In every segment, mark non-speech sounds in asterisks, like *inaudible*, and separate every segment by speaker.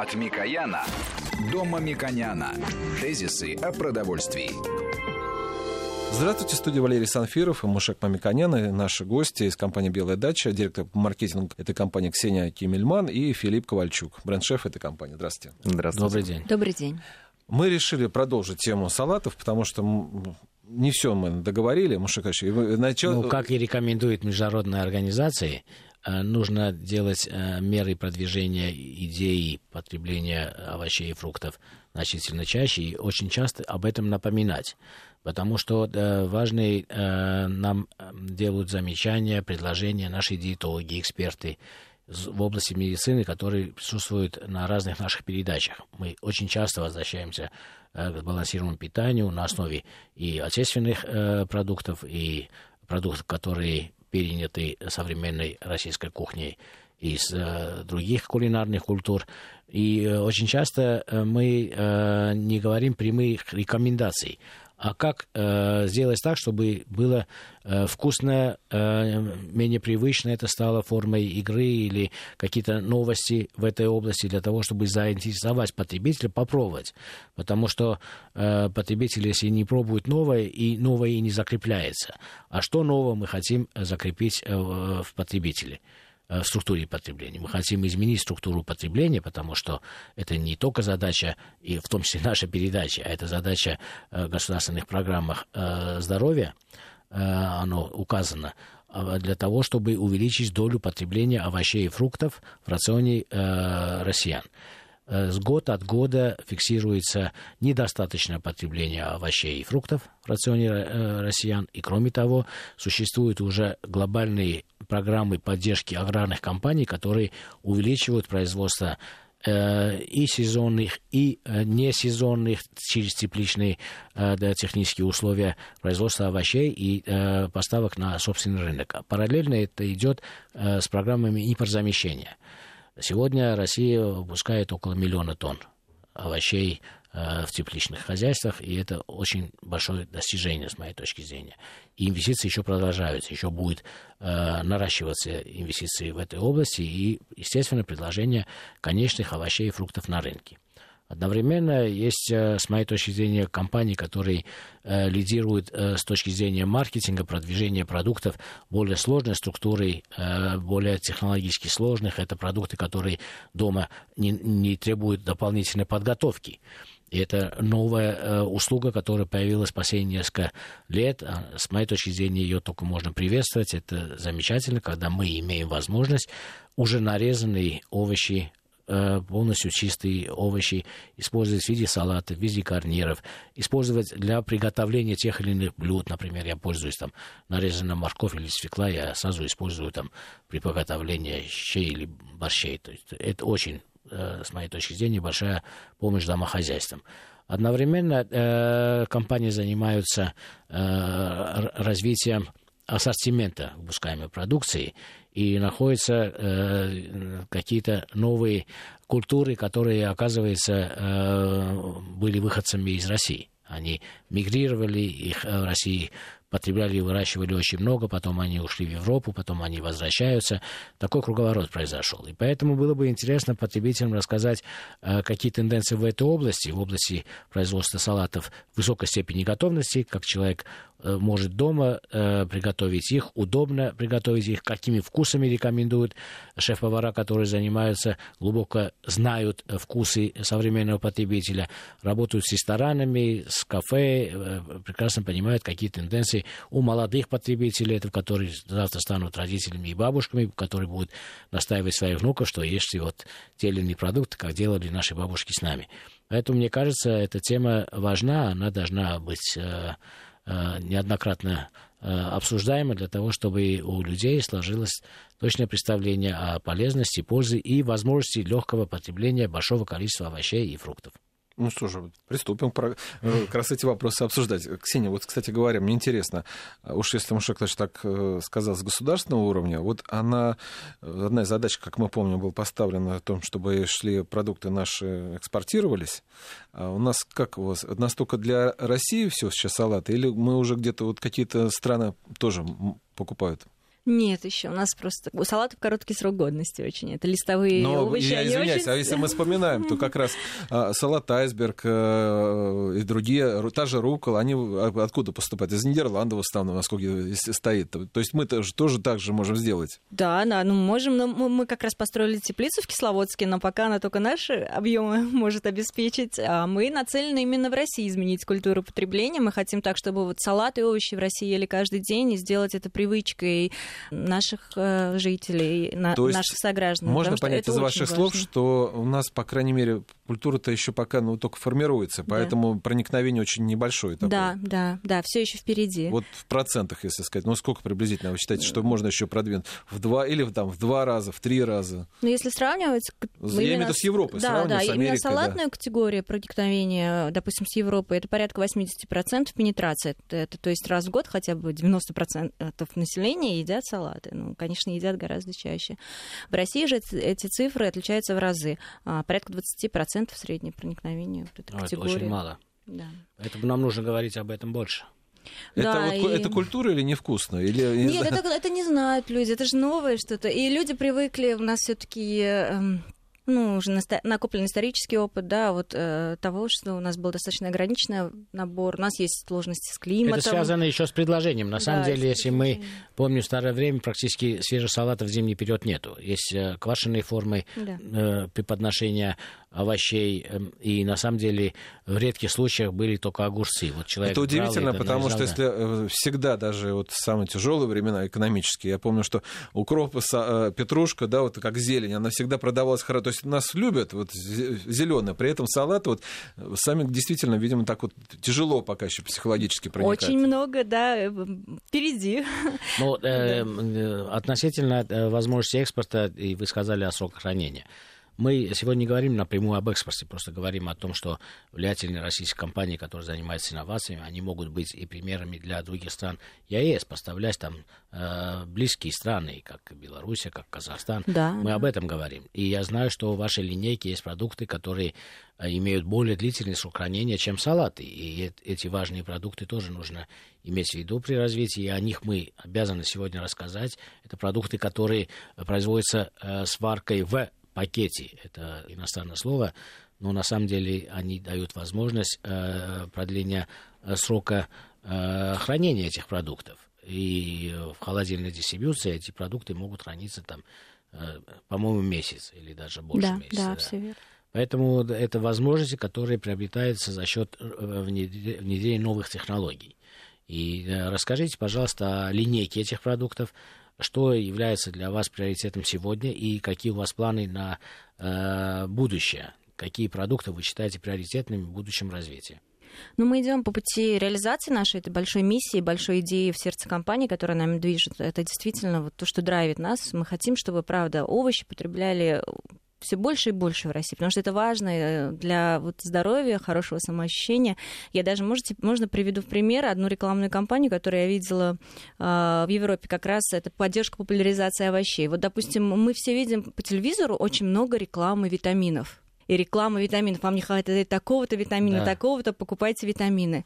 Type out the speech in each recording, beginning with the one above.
Speaker 1: От Микояна до Мамиконяна. Тезисы о продовольствии.
Speaker 2: Здравствуйте, студия Валерий Санфиров и Мушек Мамиконян, и наши гости из компании «Белая дача», директор по маркетингу этой компании Ксения Кимельман и Филипп Ковальчук, бренд-шеф этой компании. Здравствуйте.
Speaker 3: Здравствуйте.
Speaker 4: Добрый день.
Speaker 5: Добрый день.
Speaker 2: Мы решили продолжить тему салатов, потому что не все мы договорили, Мушек
Speaker 4: начал... Ну, как и рекомендует международные организации, нужно делать э, меры продвижения идеи потребления овощей и фруктов значительно чаще и очень часто об этом напоминать. Потому что э, важные э, нам делают замечания, предложения наши диетологи, эксперты в области медицины, которые присутствуют на разных наших передачах. Мы очень часто возвращаемся э, к сбалансированному питанию на основе и отечественных э, продуктов, и продуктов, которые переняты современной российской кухней из э, других кулинарных культур. И э, очень часто э, мы э, не говорим прямых рекомендаций а как э, сделать так, чтобы было э, вкусно, э, менее привычно это стало формой игры или какие-то новости в этой области для того, чтобы заинтересовать потребителя, попробовать. Потому что э, потребитель, если не пробует новое, и новое и не закрепляется. А что нового мы хотим закрепить э, в потребителе? Э, структуре потребления. Мы хотим изменить структуру потребления, потому что это не только задача, и в том числе *laughs* наша передача, а это задача э, государственных программах э, здоровья, оно указано, для того, чтобы увеличить долю потребления овощей и фруктов в рационе россиян с год от года фиксируется недостаточное потребление овощей и фруктов в рационе россиян. И кроме того, существуют уже глобальные программы поддержки аграрных компаний, которые увеличивают производство э, и сезонных, и э, несезонных через тепличные э, да, технические условия производства овощей и поставок на собственный рынок. Параллельно это идет с программами импортзамещения. Сегодня Россия выпускает около миллиона тонн овощей Э, в тепличных хозяйствах, и это очень большое достижение с моей точки зрения. И инвестиции еще продолжаются, еще будет э, наращиваться инвестиции в этой области и, естественно, предложение конечных овощей и фруктов на рынке. Одновременно есть, э, с моей точки зрения, компании, которые э, лидируют э, с точки зрения маркетинга, продвижения продуктов более сложной структурой, э, более технологически сложных. Это продукты, которые дома не, не требуют дополнительной подготовки. И это новая э, услуга, которая появилась последние несколько лет. А, с моей точки зрения, ее только можно приветствовать. Это замечательно, когда мы имеем возможность уже нарезанные овощи полностью чистые овощи использовать в виде салата, в виде гарниров, использовать для приготовления тех или иных блюд. Например, я пользуюсь там нарезанным морковь или свекла, я сразу использую там при приготовлении щей или борщей. То есть это очень Э, с моей точки зрения, большая помощь домохозяйствам. Одновременно э, компании занимаются э, развитием ассортимента выпускаемой продукции и находятся э, какие-то новые культуры, которые, оказывается, э, были выходцами из России. Они мигрировали, их в России потребляли и выращивали очень много, потом они ушли в Европу, потом они возвращаются. Такой круговорот произошел. И поэтому было бы интересно потребителям рассказать, э, какие тенденции в этой области, в области производства салатов высокой степени готовности, как человек Э, может дома э, приготовить их, удобно приготовить их, какими вкусами рекомендуют шеф-повара, которые занимаются, глубоко знают вкусы современного потребителя, работают с ресторанами, с кафе, э, прекрасно понимают, какие тенденции у молодых потребителей, это, которые завтра станут родителями и бабушками, которые будут настаивать своих внуков, что есть вот те или иные продукты, как делали наши бабушки с нами. Поэтому, мне кажется, эта тема важна, она должна быть э, Э, неоднократно э, обсуждаемо для того, чтобы у людей сложилось точное представление о полезности, пользе и возможности легкого потребления большого количества овощей и фруктов.
Speaker 2: Ну что же, приступим про, э, как раз эти вопросы обсуждать. Ксения, вот, кстати говоря, мне интересно, уж если Мушеклач так э, сказал с государственного уровня, вот она, одна из задач, как мы помним, была поставлена о том, чтобы шли продукты наши экспортировались. А у нас как у вас, настолько для России все сейчас салаты, или мы уже где-то вот какие-то страны тоже покупают?
Speaker 3: Нет, еще у нас просто у салатов короткий срок годности очень. Это листовые
Speaker 2: Но
Speaker 3: овощи.
Speaker 2: я извиняюсь,
Speaker 3: очень-
Speaker 2: а если мы вспоминаем, то как раз а, салат айсберг э, и другие, ру- та же рукола, они а, откуда поступают? Из Нидерландов в основном, насколько стоит. То есть мы тоже, тоже так же можем сделать.
Speaker 3: Да, да, ну можем, но мы, мы как раз построили теплицу в Кисловодске, но пока она только наши объемы *laughs* может обеспечить, а мы нацелены именно в России изменить культуру потребления. Мы хотим так, чтобы вот салаты и овощи в России ели каждый день и сделать это привычкой наших э, жителей, на-
Speaker 2: То есть
Speaker 3: наших сограждан.
Speaker 2: Можно понять из ваших
Speaker 3: важно.
Speaker 2: слов, что у нас, по крайней мере, культура-то еще пока ну, только формируется, поэтому проникновение очень небольшое. Такое.
Speaker 3: Да, да, да, все еще впереди.
Speaker 2: Вот в процентах, если сказать, ну сколько приблизительно вы считаете, что можно еще продвинуть? В два или там, в два раза, в три раза?
Speaker 3: Но если сравнивать...
Speaker 2: Я имею в виду с Европой,
Speaker 3: Да, да,
Speaker 2: с
Speaker 3: именно
Speaker 2: Америкой, да.
Speaker 3: салатная категория проникновения, допустим, с Европой, это порядка 80% пенетрации. Это, это, то есть раз в год хотя бы 90% населения едят салаты. Ну, конечно, едят гораздо чаще. В России же эти, цифры отличаются в разы. А, порядка 20% среднее проникновение вот этой
Speaker 4: Ну, это очень мало.
Speaker 3: Да.
Speaker 4: Поэтому нам нужно говорить об этом больше.
Speaker 2: Это,
Speaker 3: Да,
Speaker 2: вот
Speaker 3: и-
Speaker 2: это культура или невкусно? Или, *laughs*
Speaker 3: Нет, это, это не знают люди, это же новое что-то. И люди привыкли, у нас все-таки ну, уже наста- накоплен исторический опыт, да, вот э, того, что у нас был достаточно ограниченный набор, у нас есть сложности с климатом.
Speaker 4: Это связано еще с предложением. На
Speaker 3: Да,
Speaker 4: самом деле, если мы помним старое время, практически свежих салатов в зимний период нету. Есть э, квашеные формы
Speaker 3: Да.
Speaker 4: э, при подношении овощей, э, и на самом деле в редких случаях были только огурцы. Вот человек
Speaker 2: Это
Speaker 4: брал
Speaker 2: удивительно,
Speaker 4: это
Speaker 2: потому что
Speaker 4: да.
Speaker 2: если э, всегда, даже вот в самые тяжелые времена экономические, я помню, что укроп, э, петрушка, да, вот как зелень, она всегда продавалась хорошо. То есть нас любят, вот зеленые. При этом салат вот э, сами действительно, видимо, так вот тяжело пока еще психологически проникать.
Speaker 3: Очень много, да, впереди.
Speaker 4: Ну, *laughs* э, э, относительно возможности экспорта, и вы сказали о сроках хранения. Мы сегодня не говорим напрямую об экспорте, просто говорим о том, что влиятельные российские компании, которые занимаются инновациями, они могут быть и примерами для других стран ЕАЭС, поставлять там э, близкие страны, как Белоруссия, как Казахстан.
Speaker 3: Да,
Speaker 4: Мы
Speaker 3: да.
Speaker 4: об этом говорим. И я знаю, что в вашей линейке есть продукты, которые э, имеют более длительный срок хранения, чем салаты. И эти важные продукты тоже нужно иметь в виду при развитии. И о них мы обязаны сегодня рассказать. Это продукты, которые э, производятся э, сваркой в пакете. Это иностранное слово. Но на самом деле они дают возможность э, продления э, срока э, хранения этих продуктов. И в холодильной дистрибьюции эти продукты могут храниться там, э, по-моему, месяц или даже больше
Speaker 3: да,
Speaker 4: месяца.
Speaker 3: да,
Speaker 4: да.
Speaker 3: все верно.
Speaker 4: Поэтому это возможности, которые приобретаются за счет э, внедре- внедрения новых технологий. И э, расскажите, пожалуйста, о линейке этих продуктов, что является для вас приоритетом сегодня и какие у вас планы на э, будущее, какие продукты вы считаете приоритетными в будущем развитии.
Speaker 3: Ну, мы идем по пути реализации нашей этой большой миссии, большой идеи в сердце компании, которая нами движет. Это действительно вот то, что драйвит нас. Мы хотим, чтобы, правда, овощи потребляли все больше и больше в России, потому что это важно э, для вот, здоровья, хорошего самоощущения. Я даже, можете, можно приведу в пример одну рекламную кампанию, которую я видела э, в Европе, как раз это поддержка популяризации овощей. Вот, допустим, мы все видим по телевизору очень много рекламы витаминов. И реклама витаминов. Вам не хватает такого-то витамина,
Speaker 4: Да.
Speaker 3: такого-то, покупайте витамины.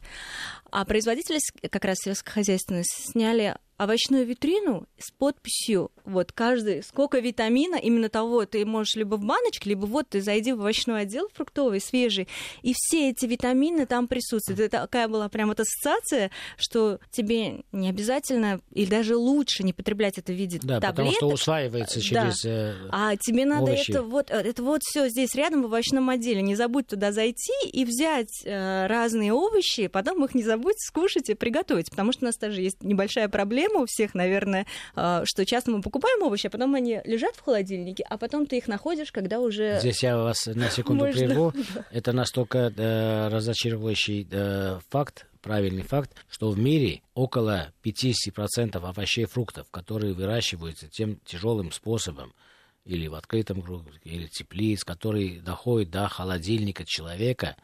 Speaker 3: А производители как раз сельскохозяйственные сняли овощную витрину с подписью, вот каждый, сколько витамина, именно того, ты можешь либо в баночке, либо вот ты зайди в овощной отдел фруктовый, свежий, и все эти витамины там присутствуют. Это такая была прям вот ассоциация, что тебе не обязательно, или даже лучше не потреблять это в виде
Speaker 4: Да, потому
Speaker 3: таблеток,
Speaker 4: что усваивается
Speaker 3: Да.
Speaker 4: через... э,
Speaker 3: а тебе надо
Speaker 4: овощи.
Speaker 3: это вот, э, это вот все здесь рядом в овощном отделе. Не забудь туда зайти и взять э, разные овощи, потом их не забудь скушать и приготовить. Потому что у нас тоже есть небольшая проблема у всех, наверное, э, что часто мы покупаем овощи, а потом они лежат в холодильнике, а потом ты их находишь, когда уже...
Speaker 4: Здесь я вас на секунду
Speaker 3: Можно.
Speaker 4: прерву. Это настолько э, разочаровывающий э, факт, правильный факт, что в мире около 50% овощей и фруктов, которые выращиваются тем тяжелым способом, или в открытом круге, или теплиц, который доходит до холодильника человека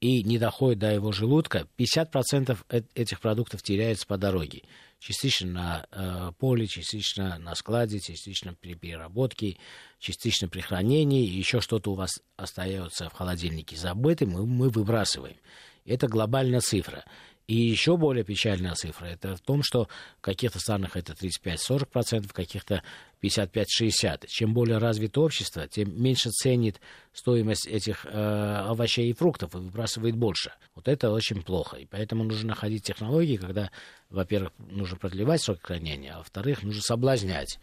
Speaker 4: и не доходит до его желудка, 50% э- этих продуктов теряется по дороге. Частично на э, поле, частично на складе, частично при переработке, частично при хранении, и еще что-то у вас остается в холодильнике забытым, мы, мы выбрасываем. Это глобальная цифра. И еще более печальная цифра это в том, что в каких-то странах это 35-40%, в каких-то 55-60%. Чем более развито общество, тем меньше ценит стоимость этих э, овощей и фруктов и выбрасывает больше. Вот это очень плохо. И поэтому нужно находить технологии, когда, во-первых, нужно продлевать срок хранения, а во-вторых, нужно соблазнять.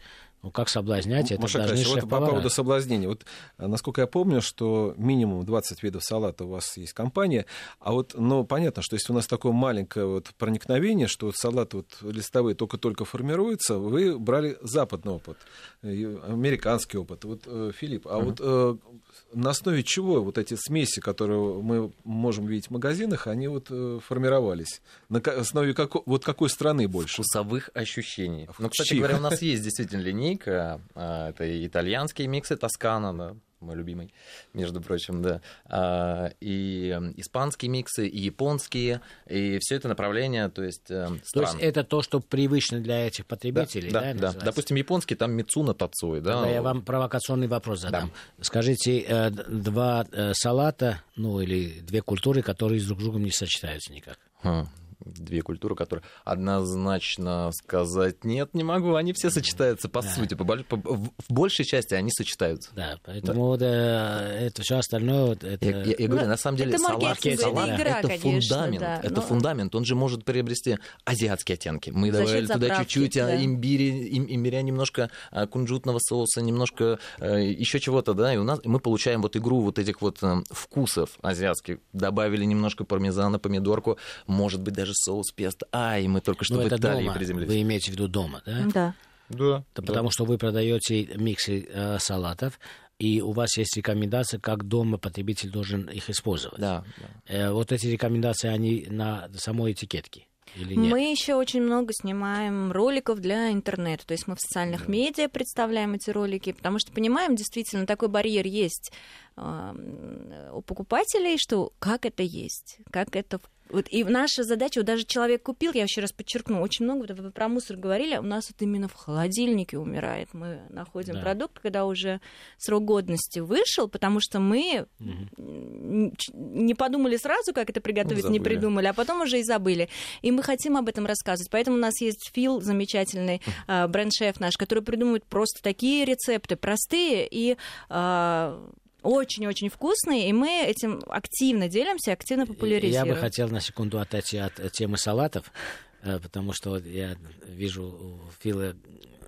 Speaker 4: Ну, как соблазнять, это
Speaker 2: Маша
Speaker 4: должны
Speaker 2: вот по поводу соблазнения. Вот, э, насколько я помню, что минимум 20 видов салата у вас есть компания, а вот, ну, понятно, что если у нас такое маленькое вот проникновение, что вот салат вот листовые только-только формируется, вы брали западный опыт, американский опыт. Вот, э, Филипп, а uh-huh. вот на основе чего вот эти смеси, которые мы можем видеть в магазинах, они вот формировались? На основе как, вот какой страны больше?
Speaker 5: Вкусовых ощущений. Ну, кстати говоря, у нас есть действительно *laughs* линейка, линейка. А, это итальянские миксы Тоскана, да, мой любимый, между прочим, да, а, и испанские миксы, и японские, и все это направление, то есть стран.
Speaker 4: То есть это то, что привычно для этих потребителей,
Speaker 5: да? Да, да. Допустим, японский, там Мицуна Тацуи, да.
Speaker 4: Да, я вам провокационный вопрос задам. Да. Скажите, э, два э, салата, ну или две культуры, которые с друг другом не сочетаются никак.
Speaker 5: Хм две культуры, которые однозначно сказать нет, не могу. Они все сочетаются по да. сути, по, по, в большей части они сочетаются.
Speaker 4: Да, поэтому да. Да, это все остальное. Это...
Speaker 5: Я, я, я говорю, ну, на самом деле салат, салат игра, это конечно, фундамент, да. это Но... фундамент. Он же может приобрести азиатские оттенки. Мы За добавили туда чуть-чуть а, да. имбиря, им, имбиря, немножко а, кунжутного соуса, немножко э, еще чего-то, да, и у нас мы получаем вот игру вот этих вот э, вкусов азиатских. Добавили немножко пармезана, помидорку, может быть даже соус песто. Ай, мы только что
Speaker 4: Но
Speaker 5: в
Speaker 4: это
Speaker 5: Италии
Speaker 4: дома.
Speaker 5: приземлились.
Speaker 4: Вы имеете в виду дома, да?
Speaker 3: Да.
Speaker 5: Да.
Speaker 4: Да. Потому что вы продаете миксы э, салатов, и у вас есть рекомендации, как дома потребитель должен их использовать.
Speaker 5: Да. да.
Speaker 4: Э, вот эти рекомендации, они на самой этикетке. Или нет?
Speaker 3: Мы еще очень много снимаем роликов для интернета. То есть мы в социальных да. медиа представляем эти ролики, потому что понимаем, действительно, такой барьер есть э, у покупателей, что как это есть, как это вот, и наша задача, вот даже человек купил, я еще раз подчеркну, очень много, вот вы про мусор говорили, а у нас вот именно в холодильнике умирает. Мы находим да. продукт, когда уже срок годности вышел, потому что мы угу. не подумали сразу, как это приготовить, ну, не придумали, а потом уже и забыли. И мы хотим об этом рассказывать. Поэтому у нас есть Фил, замечательный э, бренд-шеф наш, который придумывает просто такие рецепты, простые и э, очень-очень вкусные, и мы этим активно делимся, активно популяризируем.
Speaker 4: Я бы хотел на секунду отойти от темы салатов, э, потому что я вижу у Фила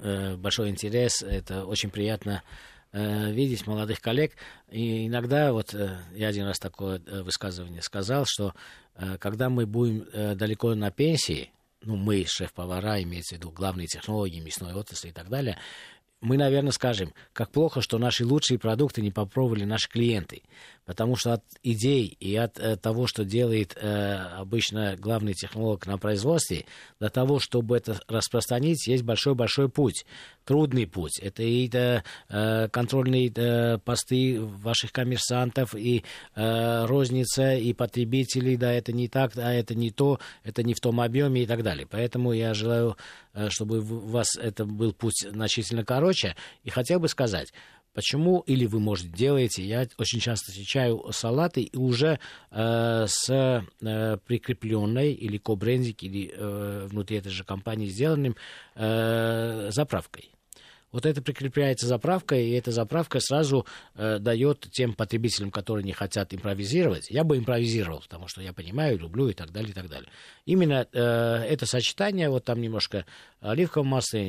Speaker 4: э, большой интерес, это очень приятно э, видеть молодых коллег. И иногда, вот я один раз такое высказывание сказал, что когда мы будем далеко на пенсии, ну, мы, шеф-повара, имеется в виду главные технологии мясной отрасли и так далее, мы, наверное, скажем, как плохо, что наши лучшие продукты не попробовали наши клиенты. Потому что от идей и от э, того, что делает э, обычно главный технолог на производстве, до того, чтобы это распространить, есть большой-большой путь. Трудный путь. Это и э, контрольные э, посты ваших коммерсантов, и э, розница, и потребителей. Да, это не так, а это не то, это не в том объеме и так далее. Поэтому я желаю, э, чтобы у вас это был путь значительно короче. И хотел бы сказать, Почему? Или вы, может, делаете, я очень часто встречаю салаты и уже э, с э, прикрепленной или кобрендик, или э, внутри этой же компании сделанным э, заправкой. Вот это прикрепляется заправка, и эта заправка сразу э, дает тем потребителям, которые не хотят импровизировать. Я бы импровизировал, потому что я понимаю, люблю и так далее, и так далее. Именно э, это сочетание, вот там немножко оливкового масла,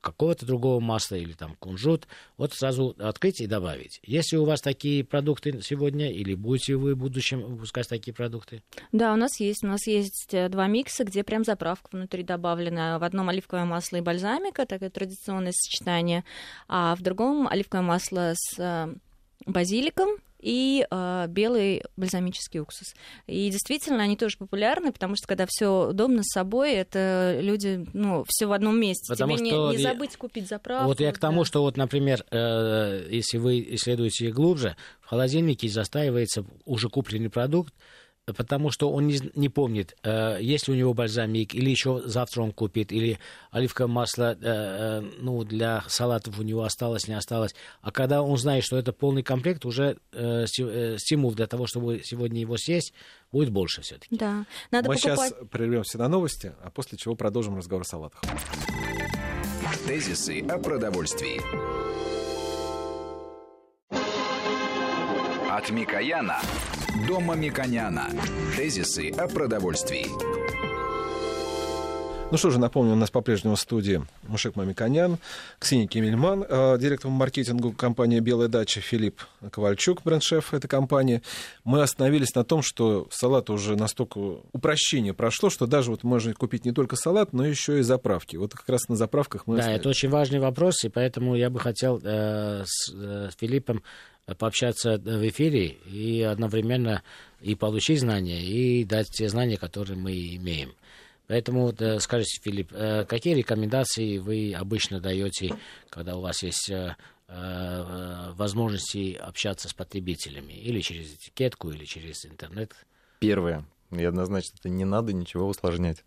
Speaker 4: какого-то другого масла, или там кунжут, вот сразу открыть и добавить. Если у вас такие продукты сегодня, или будете вы в будущем выпускать такие продукты?
Speaker 3: Да, у нас есть. У нас есть э, два микса, где прям заправка внутри добавлена. В одном оливковое масло и бальзамика, такое традиционное сочетание сочетание, а в другом оливковое масло с э, базиликом и э, белый бальзамический уксус. И действительно, они тоже популярны, потому что когда все удобно с собой, это люди, ну, все в одном месте.
Speaker 4: Потому
Speaker 3: Тебе что не, не забыть купить заправку.
Speaker 4: Вот я к тому, да. что вот, например, э, если вы исследуете глубже, в холодильнике застаивается уже купленный продукт, потому что он не, не помнит, э, есть ли у него бальзамик, или еще завтра он купит, или оливковое масло э, э, ну, для салатов у него осталось, не осталось. А когда он знает, что это полный комплект, уже э, э, стимул для того, чтобы сегодня его съесть, будет больше все-таки.
Speaker 3: Да. Надо
Speaker 2: Мы
Speaker 3: покупать...
Speaker 2: сейчас прервемся на новости, а после чего продолжим разговор о салатах.
Speaker 1: Тезисы о продовольствии. От Микояна до Мамиконяна. Тезисы о продовольствии.
Speaker 2: Ну что же, напомню, у нас по-прежнему в студии Мушек Мамиконян, Ксения Кемельман, э, директор маркетинга компании «Белая дача», Филипп Ковальчук, бренд-шеф этой компании. Мы остановились на том, что салат уже настолько упрощение прошло, что даже вот можно купить не только салат, но еще и заправки. Вот как раз на заправках мы...
Speaker 4: Да, это очень важный вопрос, и поэтому я бы хотел э, с, э, с Филиппом пообщаться в эфире и одновременно и получить знания, и дать те знания, которые мы имеем. Поэтому э, скажите, Филипп, э, какие рекомендации вы обычно даете, когда у вас есть э, возможности общаться с потребителями? Или через этикетку, или через интернет?
Speaker 5: Первое. И однозначно, это не надо ничего усложнять.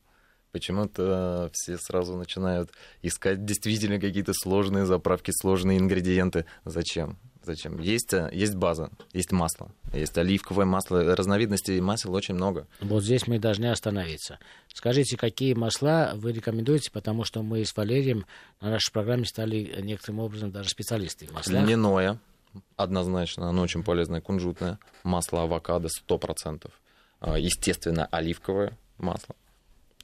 Speaker 5: Почему-то все сразу начинают искать действительно какие-то сложные заправки, сложные ингредиенты. Зачем? Зачем? Есть, э, есть база, есть масло, есть оливковое масло, разновидностей масел очень много.
Speaker 4: Вот здесь мы должны остановиться. Скажите, какие масла вы рекомендуете, потому что мы с Валерием на нашей программе стали некоторым образом даже специалисты в маслах.
Speaker 5: Льняное, однозначно, оно очень полезное, кунжутное, масло авокадо 100%, а, естественно, оливковое масло,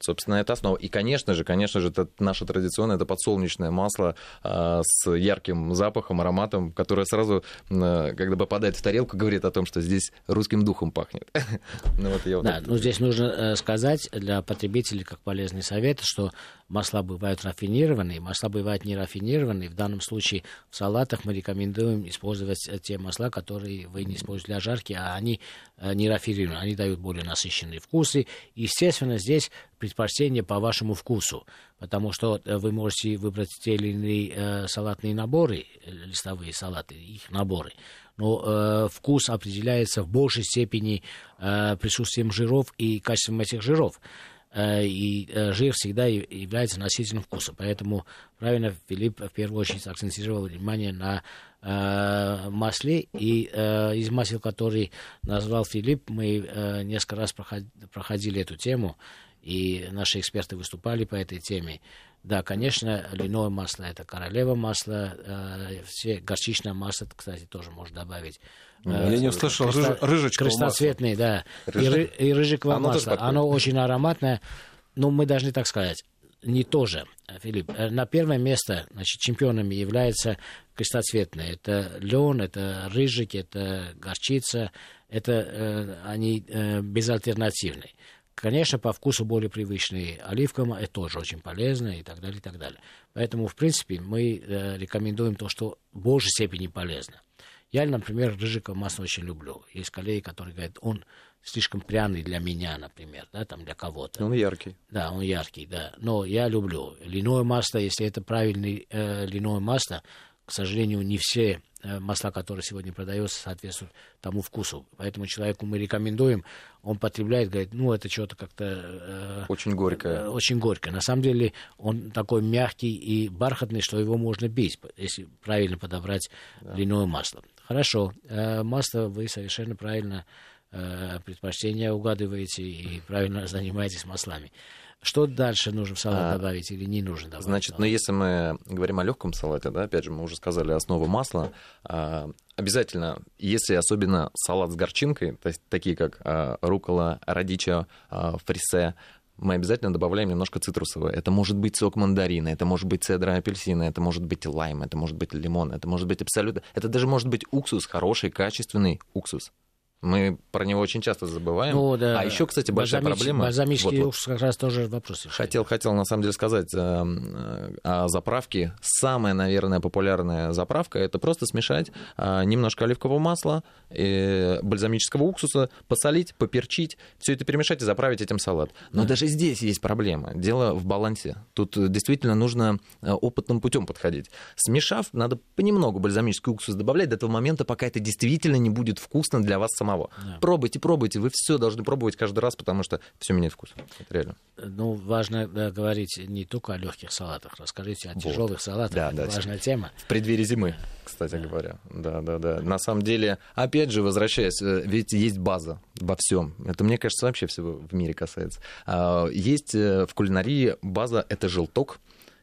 Speaker 5: Собственно, это основа. И, конечно же, конечно же, это наше традиционное, это подсолнечное масло э, с ярким запахом, ароматом, которое сразу, э, когда попадает в тарелку, говорит о том, что здесь русским духом пахнет. *laughs*
Speaker 4: ну, вот я вот да, это... ну здесь нужно э, сказать для потребителей как полезный совет, что масла бывают рафинированные, масла бывают не рафинированные. В данном случае в салатах мы рекомендуем использовать те масла, которые вы не используете для жарки, а они э, не рафинированы, они дают более насыщенные вкусы. Естественно, здесь предпочтение по вашему вкусу, потому что э, вы можете выбрать те или иные э, салатные наборы, листовые салаты, их наборы, но э, вкус определяется в большей степени э, присутствием жиров и качеством этих жиров. Э, и э, жир всегда является носителем вкуса. Поэтому правильно Филипп в первую очередь акцентировал внимание на э, масле. И из масел, которые назвал Филипп, мы несколько раз проходили эту тему, и наши эксперты выступали по этой теме. Да, конечно, льняное масло это королева масла, все горчичное масло, кстати, тоже можно добавить.
Speaker 2: Я не услышал Креста... рыжечкового
Speaker 4: Крестоцветный, да. Рыжик. И, и рыжиковое оно масло. Оно очень ароматное. Но мы должны так сказать, не тоже, Филипп. Э, на первое место значит, чемпионами является крестоцветное. Это лен, это рыжик, это горчица. Это э, они э, безальтернативные. Конечно, по вкусу более привычные оливковым, это тоже очень полезно и так далее, и так далее. Поэтому, в принципе, мы э, рекомендуем то, что в большей степени полезно. Я, например, рыжиков масло очень люблю. Есть коллеги, которые говорят, он слишком пряный для меня, например, да, там для кого-то.
Speaker 5: Он яркий.
Speaker 4: Да, он яркий, да. Но я люблю льняное масло, если это правильное э, льняное масло, к сожалению, не все э, масла, которые сегодня продаются, соответствуют тому вкусу. Поэтому человеку мы рекомендуем, он потребляет, говорит, ну, это что-то как-то...
Speaker 5: Э, очень горькое.
Speaker 4: Э, очень горькое. На самом деле он такой мягкий и бархатный, что его можно бить, если правильно подобрать да. льняное масло. Хорошо, э, масло вы совершенно правильно э, предпочтения угадываете и *laughs* правильно занимаетесь маслами. Что дальше нужно в салат а, добавить или не нужно добавить?
Speaker 5: Значит, ну если мы говорим о легком салате, да, опять же, мы уже сказали основу масла, а, обязательно, если особенно салат с горчинкой, то есть такие как а, рукола, радичо, а, фрисе, мы обязательно добавляем немножко цитрусового. Это может быть сок мандарина, это может быть цедра апельсина, это может быть лайм, это может быть лимон, это может быть абсолютно... Это даже может быть уксус, хороший, качественный уксус. Мы про него очень часто забываем. Ну, да. А еще, кстати, большая Бальзамич, проблема...
Speaker 4: Бальзамический вот, как раз тоже вопрос.
Speaker 5: Хотел, хотел, на самом деле, сказать э, э, о заправке. Самая, наверное, популярная заправка — это просто смешать э, немножко оливкового масла, бальзамического уксуса, посолить, поперчить, все это перемешать и заправить этим салат. Но да. даже здесь есть проблема. Дело в балансе. Тут действительно нужно опытным путем подходить. Смешав, надо понемногу бальзамический уксус добавлять до того момента, пока это действительно не будет вкусно для вас самого самого. Да. Пробуйте, пробуйте, вы все должны пробовать каждый раз, потому что все меняет вкус. Это реально.
Speaker 4: Ну, важно да, говорить не только о легких салатах, расскажите о вот. тяжелых салатах. Да, Это да, важная тема.
Speaker 5: В преддверии зимы, кстати да. говоря. Да, да, да. На самом деле, опять же, возвращаясь, э, ведь есть база во всем. Это, мне кажется, вообще всего в мире касается. А, есть э, в кулинарии база это желток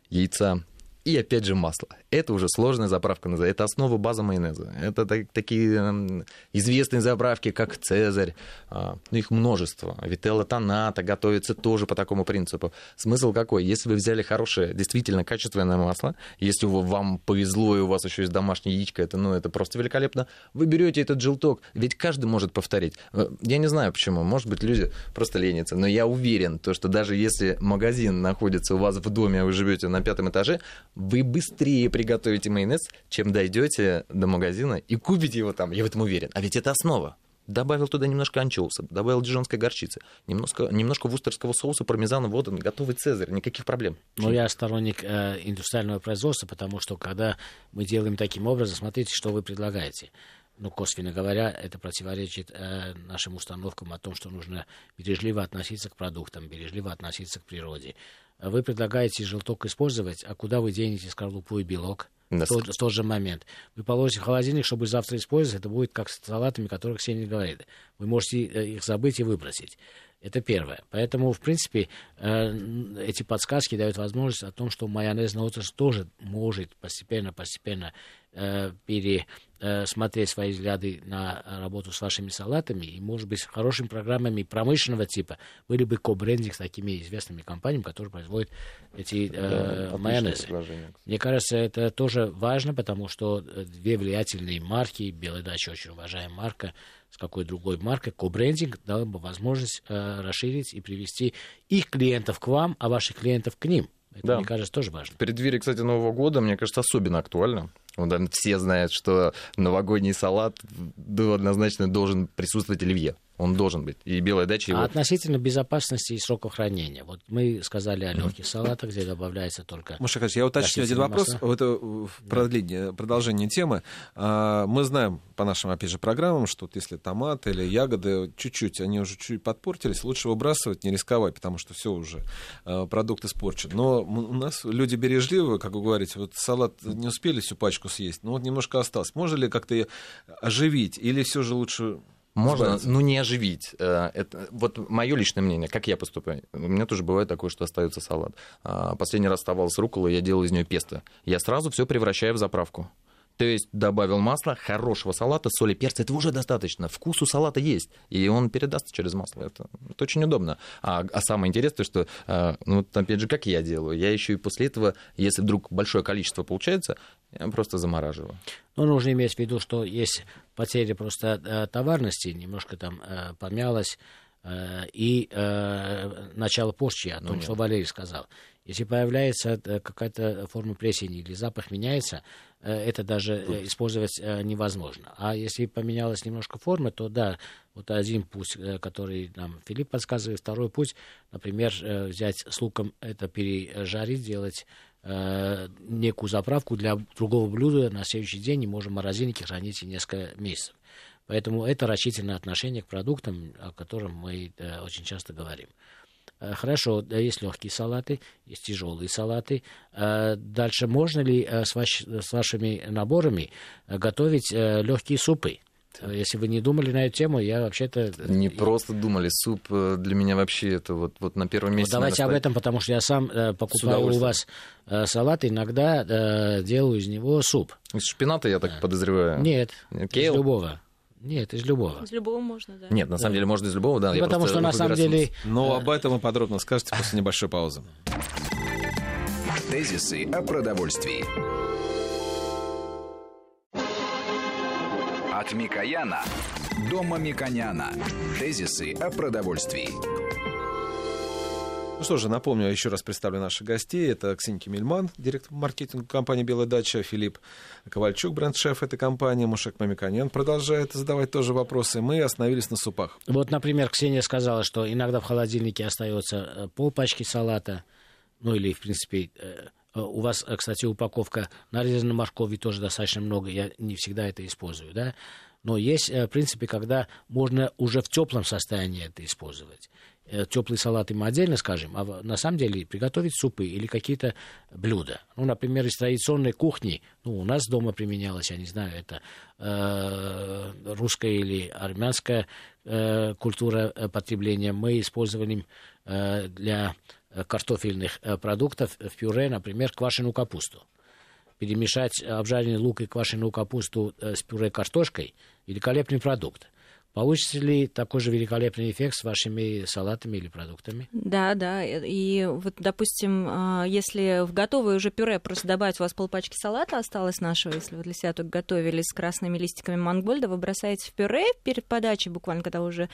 Speaker 5: яйца и опять же масло. Это уже сложная заправка. Это основа база майонеза. Это так, такие известные заправки, как Цезарь. А, ну, их множество. Вителла Тоната готовится тоже по такому принципу. Смысл какой? Если вы взяли хорошее, действительно качественное масло, если вам повезло и у вас еще есть домашнее яичко, это, ну, это просто великолепно, вы берете этот желток. Ведь каждый может повторить. Э, я не знаю почему. Может быть, люди просто ленятся. Но я уверен, то, что даже если магазин находится у вас в доме, а вы живете на пятом этаже, вы быстрее приготовите майонез, чем дойдете до магазина и купите его там. Я в этом уверен. А ведь это основа. Добавил туда немножко анчоуса, добавил дижонской горчицы, немножко, немножко вустерского соуса, пармезана, вот он, готовый цезарь, никаких проблем.
Speaker 4: Но я сторонник э, индустриального производства, потому что когда мы делаем таким образом, смотрите, что вы предлагаете. Ну, косвенно говоря, это противоречит э, нашим установкам о том, что нужно бережливо относиться к продуктам, бережливо относиться к природе вы предлагаете желток использовать, а куда вы денете скорлупу и белок? В тот, в тот же момент. Вы положите в холодильник, чтобы завтра использовать. Это будет как с салатами, о которых Ксения говорит. Вы можете э, их забыть и выбросить. Это первое. Поэтому, в принципе, э, эти подсказки дают возможность о том, что майонезная отрасль тоже может постепенно-постепенно э, пересмотреть свои взгляды на работу с вашими салатами и, может быть, с хорошими программами промышленного типа были бы ко-брендинг с такими известными компаниями, которые производят эти э, да, майонезы. Мне кажется, это тоже важно, потому что две влиятельные марки, Белая дача очень уважаемая марка, с какой другой маркой, ко-брендинг дал бы возможность э, расширить и привести их клиентов к вам, а ваших клиентов к ним. Это, да. мне кажется, тоже важно.
Speaker 5: В преддверии, кстати, Нового года, мне кажется, особенно актуально. Вот, все знают, что новогодний салат однозначно должен присутствовать оливье. Он должен быть. И белая дача его...
Speaker 4: А относительно безопасности и сроков хранения. Вот мы сказали о легких салатах, где добавляется только...
Speaker 2: Маша я уточню один вопрос. Масла. Это продление, продолжение темы. А, мы знаем по нашим, опять же, программам, что если томат или ягоды чуть-чуть, они уже чуть подпортились, лучше выбрасывать, не рисковать, потому что все уже, а, продукт испорчен. Но у нас люди бережливые, как вы говорите, вот салат не успели всю пачку съесть, но вот немножко осталось. Можно ли как-то оживить или все же лучше
Speaker 5: можно, ну не оживить. Э, это, вот мое личное мнение, как я поступаю. У меня тоже бывает такое, что остается салат. А, последний раз оставалась рукола, я делал из нее песто. Я сразу все превращаю в заправку. То есть добавил масло, хорошего салата, соли, перца, этого уже достаточно. Вкус у салата есть, и он передастся через масло. Это, это очень удобно. А, а самое интересное, что, а, ну, опять же, как я делаю, я еще и после этого, если вдруг большое количество получается, я просто замораживаю.
Speaker 4: Ну, нужно иметь в виду, что есть потеря просто э, товарности, немножко там э, помялось, э, и начало порчи, о том, ну, что Валерий сказал. Если появляется какая-то форма плесени или запах меняется, это даже использовать невозможно. А если поменялась немножко форма, то да, вот один путь, который нам Филипп подсказывает, второй путь, например, взять с луком, это пережарить, сделать некую заправку для другого блюда на следующий день и можем в морозильнике хранить несколько месяцев. Поэтому это рачительное отношение к продуктам, о котором мы очень часто говорим. Э, хорошо, есть легкие салаты, есть тяжелые салаты. Э, дальше можно ли э, с, ваш, с вашими наборами готовить легкие супы? Если вы не думали на эту тему, я вообще-то...
Speaker 5: Не просто думали. Суп для меня вообще это вот, вот на первом месте...
Speaker 4: Вот давайте об этом, потому что я сам покупаю у вас салат, иногда делаю из него суп.
Speaker 5: Из шпината, я так подозреваю?
Speaker 4: Нет, Кейл? из любого. Нет, из любого.
Speaker 3: Из любого можно, да.
Speaker 5: Нет, на самом деле можно из любого, да.
Speaker 4: Ну, потому что на самом деле...
Speaker 2: Но об этом вы подробно скажете после небольшой паузы.
Speaker 1: Тезисы о продовольствии. От Микояна до Мамиконяна. Тезисы о продовольствии.
Speaker 2: Ну что же, напомню, еще раз представлю наших гостей. Это Ксения Кемельман, директор маркетинга компании «Белая дача», Филипп Ковальчук, бренд-шеф этой компании, Мушек Мамиканян продолжает задавать тоже вопросы. Мы остановились на супах.
Speaker 4: Вот, например, Ксения сказала, что иногда в холодильнике остается э, полпачки салата, ну или, в принципе, э, у вас, кстати, упаковка нарезанной моркови тоже достаточно много, я не всегда это использую, да? Но есть э, принципы, когда можно уже в теплом состоянии это использовать. Э, теплый салат им отдельно, скажем, а на самом деле приготовить супы или какие-то блюда. Ну, например, из традиционной кухни, ну, у нас дома применялось, я не знаю, это э, русская или армянская э, культура э, потребления. Мы использовали э, для картофельных э, продуктов в пюре, например, квашеную капусту. Перемешать обжаренный лук и квашеную капусту с пюре картошкой – великолепный продукт. Получится ли такой же великолепный эффект с вашими салатами или продуктами?
Speaker 3: Да, да. И вот, допустим, если в готовое уже пюре просто добавить, у вас полпачки салата осталось нашего, если вы для себя только готовили с красными листиками мангольда, вы бросаете в пюре перед подачей, буквально когда уже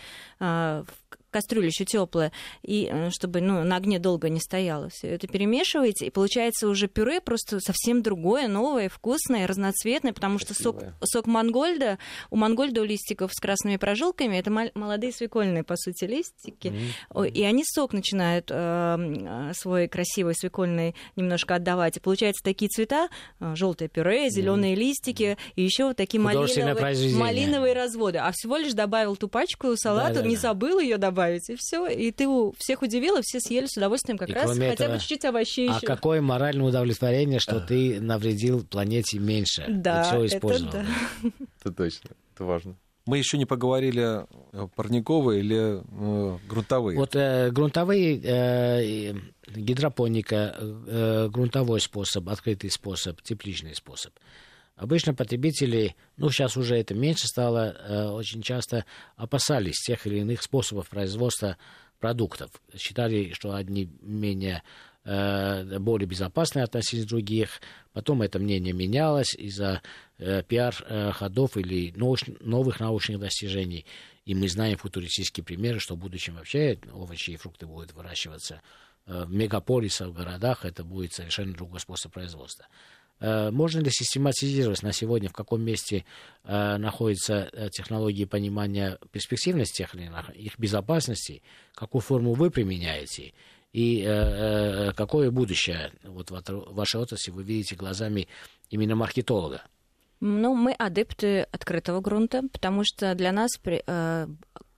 Speaker 3: кастрюля еще теплая, и э, чтобы ну, на огне долго не стояло. Все это перемешиваете, и получается уже пюре просто совсем другое, новое, вкусное, разноцветное, потому что сок, сок мангольда, у мангольда у листиков с красными прожилками, это молодые свекольные, по сути, листики, mm-hmm. и они сок начинают э, свой красивый свекольный немножко отдавать, и получается такие цвета, э, желтое пюре, зеленые mm-hmm. листики, и еще вот такие малиновые, малиновые разводы. А всего лишь добавил ту пачку салата, да, да, не забыл ее добавить, добавить, и все. И ты всех удивила, все съели с удовольствием как и раз, хотя этого, бы чуть-чуть овощей
Speaker 4: А
Speaker 3: еще.
Speaker 4: какое моральное удовлетворение, что ты навредил планете меньше.
Speaker 3: Да,
Speaker 4: все
Speaker 3: использовал.
Speaker 2: Это, да. это точно, это важно. Мы еще не поговорили парниковые или э, грунтовые.
Speaker 4: Вот э, грунтовые, э, гидропоника, э, грунтовой способ, открытый способ, тепличный способ. Обычно потребители, ну сейчас уже это меньше стало, э, очень часто опасались тех или иных способов производства продуктов. Считали, что одни менее э, более безопасные относились к других. Потом это мнение менялось из-за э, пиар-ходов или новых научных достижений. И мы знаем футуристические примеры, что в будущем вообще овощи и фрукты будут выращиваться в мегаполисах, в городах. Это будет совершенно другой способ производства. Э, можно ли систематизировать на сегодня, в каком месте э, находятся э, технологии понимания перспективности тех или иных, их безопасности, какую форму вы применяете, и какое будущее вот в вашей отрасли вы видите глазами именно маркетолога?
Speaker 3: Ну, мы адепты открытого грунта, потому что для нас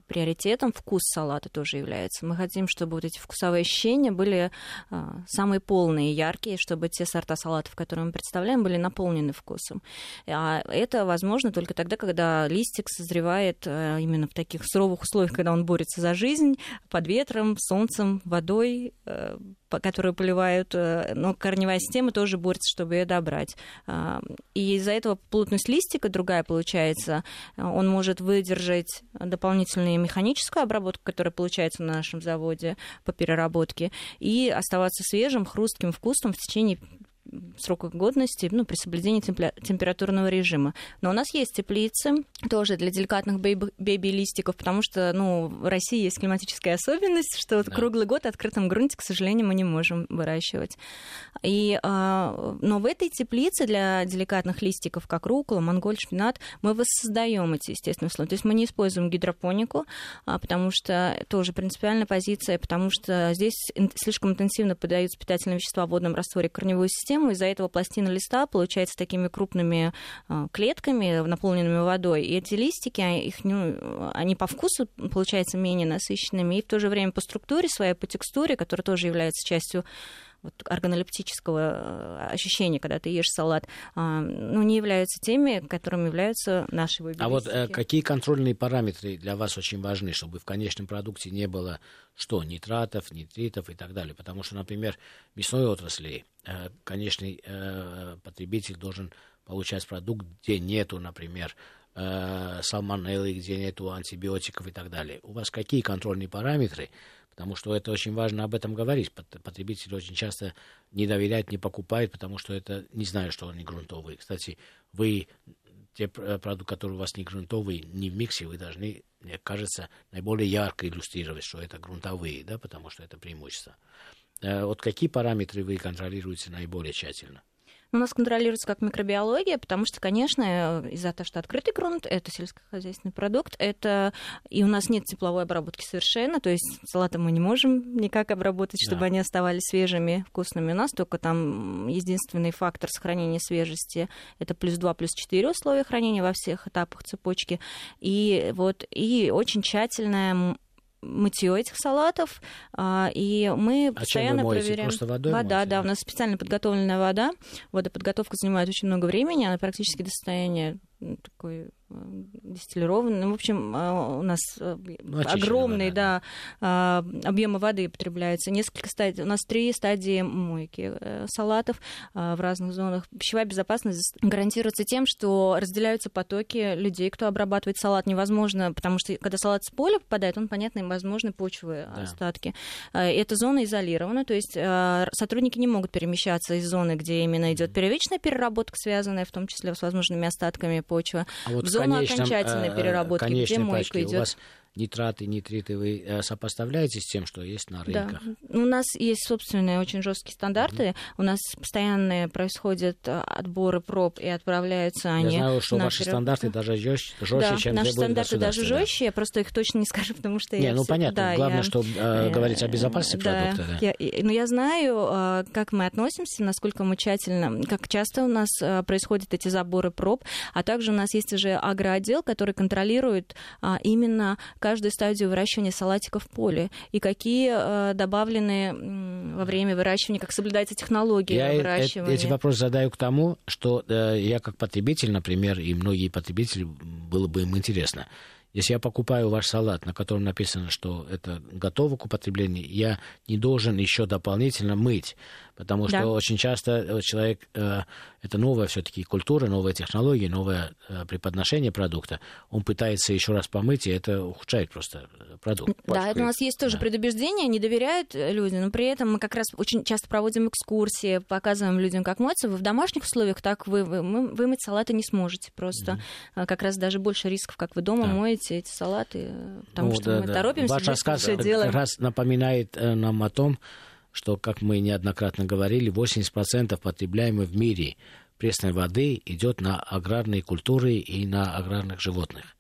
Speaker 3: приоритетом вкус салата тоже является. Мы хотим, чтобы вот эти вкусовые ощущения были а, самые полные, яркие, чтобы те сорта салатов, которые мы представляем, были наполнены вкусом. А это возможно только тогда, когда листик созревает а, именно в таких суровых условиях, когда он борется за жизнь, под ветром, солнцем, водой, а, которую поливают, э, но корневая система тоже борется, чтобы ее добрать. А, и из-за этого плотность листика другая получается. Он может выдержать дополнительную механическую обработку, которая получается на нашем заводе по переработке, и оставаться свежим, хрустким вкусом в течение срока годности, ну, при соблюдении температурного режима. Но у нас есть теплицы тоже для деликатных бэби-листиков, потому что, ну, в России есть климатическая особенность, что да. круглый год в открытом грунте, к сожалению, мы не можем выращивать. И, а, но в этой теплице для деликатных листиков, как рукола, монголь, шпинат, мы воссоздаем эти естественные условия. То есть мы не используем гидропонику, а, потому что тоже принципиальная позиция, потому что здесь слишком интенсивно подаются питательные вещества в водном растворе корневую систему, систему, из-за этого пластина листа получается такими крупными а, клетками, наполненными водой. И эти листики, а, их, ну, они по вкусу, получается, менее насыщенными, и в то же время по структуре своей, по текстуре, которая тоже является частью вот, органолептического э, ощущения, когда ты ешь салат, а, ну, не являются теми, которыми являются наши выборы.
Speaker 4: А вот э, какие контрольные параметры для вас очень важны, чтобы в конечном продукте не было что, нитратов, нитритов и так далее? Потому что, например, в мясной отрасли э, конечный потребитель должен получать продукт, где нету, например, салмонеллы, где нету антибиотиков и так далее. У вас какие контрольные параметры, потому что это очень важно об этом говорить. Потребитель очень часто не доверяет, не покупает, потому что это не знаю, что они грунтовые. Кстати, вы те продукты, которые у вас не грунтовые, не в миксе, вы должны, мне кажется, наиболее ярко иллюстрировать, что это грунтовые, да, потому что это преимущество. Э, вот какие параметры вы контролируете наиболее тщательно?
Speaker 3: У нас контролируется как микробиология, потому что, конечно, из-за того, что открытый грунт, это сельскохозяйственный продукт, это и у нас нет тепловой обработки совершенно, то есть салаты мы не можем никак обработать, чтобы да. они оставались свежими, вкусными. У нас только там единственный фактор сохранения свежести это плюс 2, плюс 4 условия хранения во всех этапах цепочки. И вот и очень тщательная мытье этих салатов, а, и мы
Speaker 4: а
Speaker 3: постоянно
Speaker 4: чем
Speaker 3: вы моете? проверяем.
Speaker 4: Просто водой
Speaker 3: вода,
Speaker 4: моете?
Speaker 3: да, у нас специально подготовленная вода. Водоподготовка занимает очень много времени, она практически до состояния такой дистиллированный. Ну, в общем, а, у нас э, ну, огромные да, а, объемы воды потребляются. Несколько стадий. У нас три стадии мойки э, салатов а, в разных зонах. Пищевая безопасность гарантируется тем, что разделяются потоки людей, кто обрабатывает салат. Невозможно, потому что когда салат с поля попадает, он, понятно, им возможны почвы да. остатки. Эта зона изолирована, то есть сотрудники не могут перемещаться из зоны, где именно идет первичная переработка, связанная в том числе с возможными остатками почвы.
Speaker 4: А вот в зону окончательной э, переработки, где мойка идет нитраты, нитриты вы э, сопоставляете с тем, что есть на рынках?
Speaker 3: Да. У нас есть собственные очень жесткие стандарты. Mm-hmm. У нас постоянные происходят э, отборы проб и отправляются они.
Speaker 4: Я знаю, что ваши перераб... стандарты даже жестче,
Speaker 3: да,
Speaker 4: чем
Speaker 3: наши стандарты даже да. жестче. Я просто их точно не *laughs* скажу, потому что
Speaker 4: не,
Speaker 3: я
Speaker 4: ну
Speaker 3: все...
Speaker 4: понятно.
Speaker 3: Да,
Speaker 4: Главное,
Speaker 3: я...
Speaker 4: что э, говорить о безопасности да, продукта. Да.
Speaker 3: Я, но я знаю, э, как мы относимся, насколько мы тщательно, как часто у нас происходят эти заборы проб, а также у нас есть уже агроотдел, который контролирует именно каждую стадию выращивания салатика в поле и какие э, добавлены во время выращивания, как соблюдается технология
Speaker 4: я
Speaker 3: выращивания.
Speaker 4: Эти вопросы задаю к тому, что э, я как потребитель, например, и многие потребители, было бы им интересно. Если я покупаю ваш салат, на котором написано, что это готово к употреблению, я не должен еще дополнительно мыть потому что да. очень часто э, человек, э, это новая все-таки культура, новая технология, новое э, преподношение продукта, он пытается еще раз помыть, и это ухудшает просто продукт.
Speaker 3: Да, это у нас есть тоже да. предубеждение, не доверяют люди, но при этом мы как раз очень часто проводим экскурсии, показываем людям, как моется. Вы в домашних условиях так вы, вы вымыть салаты не сможете просто. Mm-hmm. Как раз даже больше рисков, как вы дома да. моете эти салаты, потому ну, что да, мы да. торопимся,
Speaker 4: Ваш рассказ как раз напоминает нам о том, что, как мы неоднократно говорили, 80% потребляемой в мире пресной воды идет на аграрные культуры и на аграрных животных.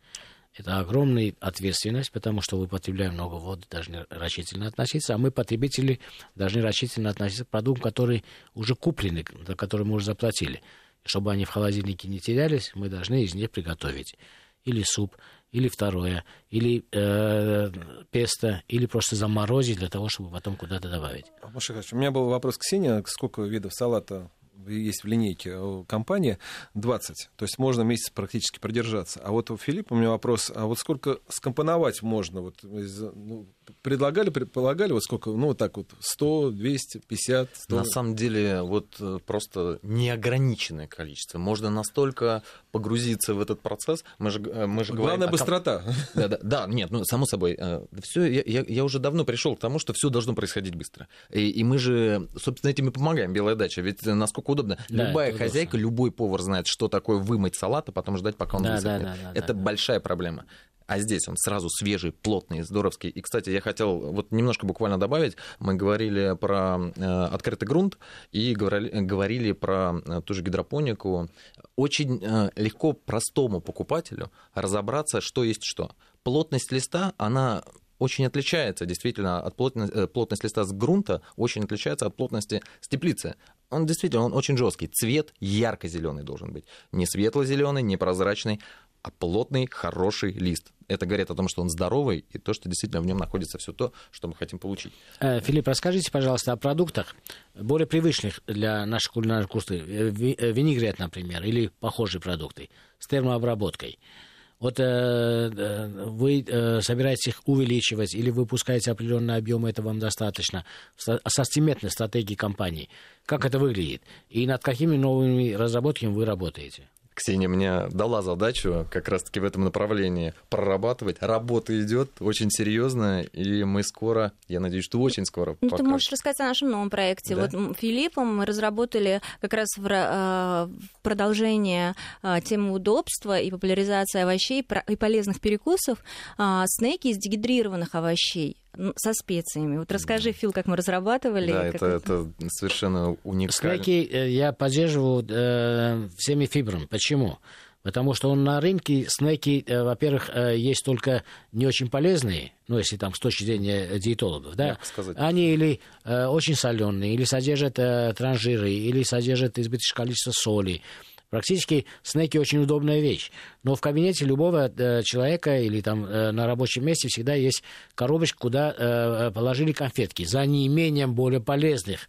Speaker 4: Это огромная ответственность, потому что вы потребляем много воды, должны рачительно относиться, а мы, потребители, должны рачительно относиться к продуктам, которые уже куплены, за которые мы уже заплатили. Чтобы они в холодильнике не терялись, мы должны из них приготовить или суп, или второе, или э, песто, или просто заморозить для того, чтобы потом куда-то добавить.
Speaker 2: Маша у меня был вопрос к Сине, сколько видов салата есть в линейке компании 20. То есть можно месяц практически продержаться. А вот у Филиппа у меня вопрос, а вот сколько скомпоновать можно? Вот, ну, предлагали, предполагали, вот сколько, ну, вот так вот, 100, 200, 50, 100?
Speaker 5: На самом деле, вот э, просто неограниченное количество. Можно настолько погрузиться в этот процесс. Мы же, э, мы же
Speaker 2: Главная
Speaker 5: говорим...
Speaker 2: быстрота.
Speaker 5: Да, да, да, нет, ну, само собой. Э, все, я, я, я уже давно пришел к тому, что все должно происходить быстро. И, и мы же, собственно, этим и помогаем, Белая дача. Ведь насколько удобно. Да, Любая хозяйка, удобно. любой повар знает, что такое вымыть салат, а потом ждать, пока он да, высохнет. Да, да, да, это да, большая да. проблема. А здесь он сразу свежий, плотный, здоровский. И, кстати, я хотел вот немножко буквально добавить. Мы говорили про э, открытый грунт и говорили, говорили про э, ту же гидропонику. Очень э, легко простому покупателю разобраться, что есть что. Плотность листа, она очень отличается действительно от плотности, плотность листа с грунта, очень отличается от плотности с теплицы. Он действительно он очень жесткий. Цвет ярко-зеленый должен быть. Не светло-зеленый, не прозрачный, а плотный, хороший лист. Это говорит о том, что он здоровый, и то, что действительно в нем находится все то, что мы хотим получить.
Speaker 4: Э, Филипп, расскажите, пожалуйста, о продуктах, более привычных для наших кулинарных вкусов. Э, э, винегрет, например, или похожие продукты с термообработкой. Вот э, вы э, собираетесь их увеличивать или выпускаете определенный объем, это вам достаточно. Ассортиментной стратегии компании. Как это выглядит? И над какими новыми разработками вы работаете?
Speaker 5: Ксения мне дала задачу как раз-таки в этом направлении прорабатывать. Работа идет очень серьезно, и мы скоро, я надеюсь, что очень скоро.
Speaker 3: Ну, ты можешь рассказать о нашем новом проекте. Да? Вот Филиппом мы разработали как раз в, э, в продолжение э, темы удобства и популяризации овощей и полезных перекусов э, снеки из дегидрированных овощей. Со специями. Вот расскажи, Фил, как мы разрабатывали.
Speaker 5: Да, это, это совершенно уникально.
Speaker 4: Снеки э, я поддерживаю э, всеми фибрами. Почему? Потому что он на рынке снеки, э, во-первых, э, есть только не очень полезные, ну, если там с точки зрения диетологов, да, они или э, очень соленые, или содержат э, транжиры, или содержат избыточное количество соли. Практически снеки очень удобная вещь. Но в кабинете любого э, человека или там э, на рабочем месте всегда есть коробочка, куда э, положили конфетки за неимением более полезных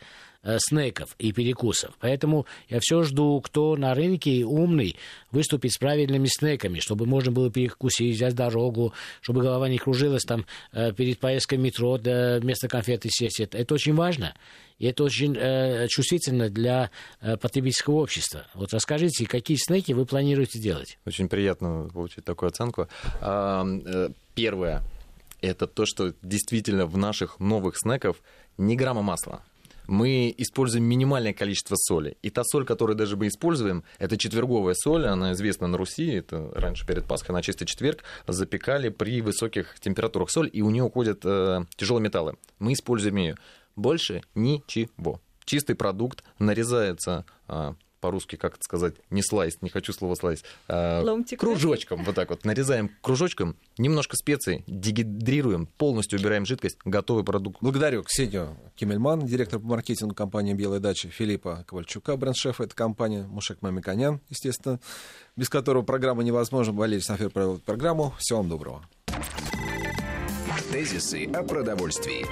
Speaker 4: снеков и перекусов. Поэтому я все жду, кто на рынке умный выступит с правильными снеками, чтобы можно было перекусить, взять дорогу, чтобы голова не кружилась там э, перед поездкой в метро, да, вместо конфеты сесть. Это, это очень важно. И это очень э, чувствительно для э, потребительского общества. Вот расскажите, какие снеки вы планируете делать?
Speaker 5: Очень приятно получить такую оценку. А, э, первое, это то, что действительно в наших новых снеках ни грамма масла мы используем минимальное количество соли. И та соль, которую даже мы используем, это четверговая соль, она известна на Руси, это раньше перед Пасхой на чистый четверг запекали при высоких температурах соль, и у нее уходят э, тяжелые металлы. Мы используем ее. Больше ничего. Чистый продукт нарезается э, по-русски, как это сказать, не слайс, не хочу слово слайс, а, кружочком, вот так вот, нарезаем кружочком, немножко специй, дегидрируем, полностью убираем жидкость, готовый продукт.
Speaker 2: Благодарю Ксению Кимельман, директор по маркетингу компании «Белая дача», Филиппа Ковальчука, бренд-шефа этой компании, Мушек Мамиканян, естественно, без которого программа невозможна. Валерий Санфер провел программу. Всего вам доброго.
Speaker 1: Тезисы о продовольствии.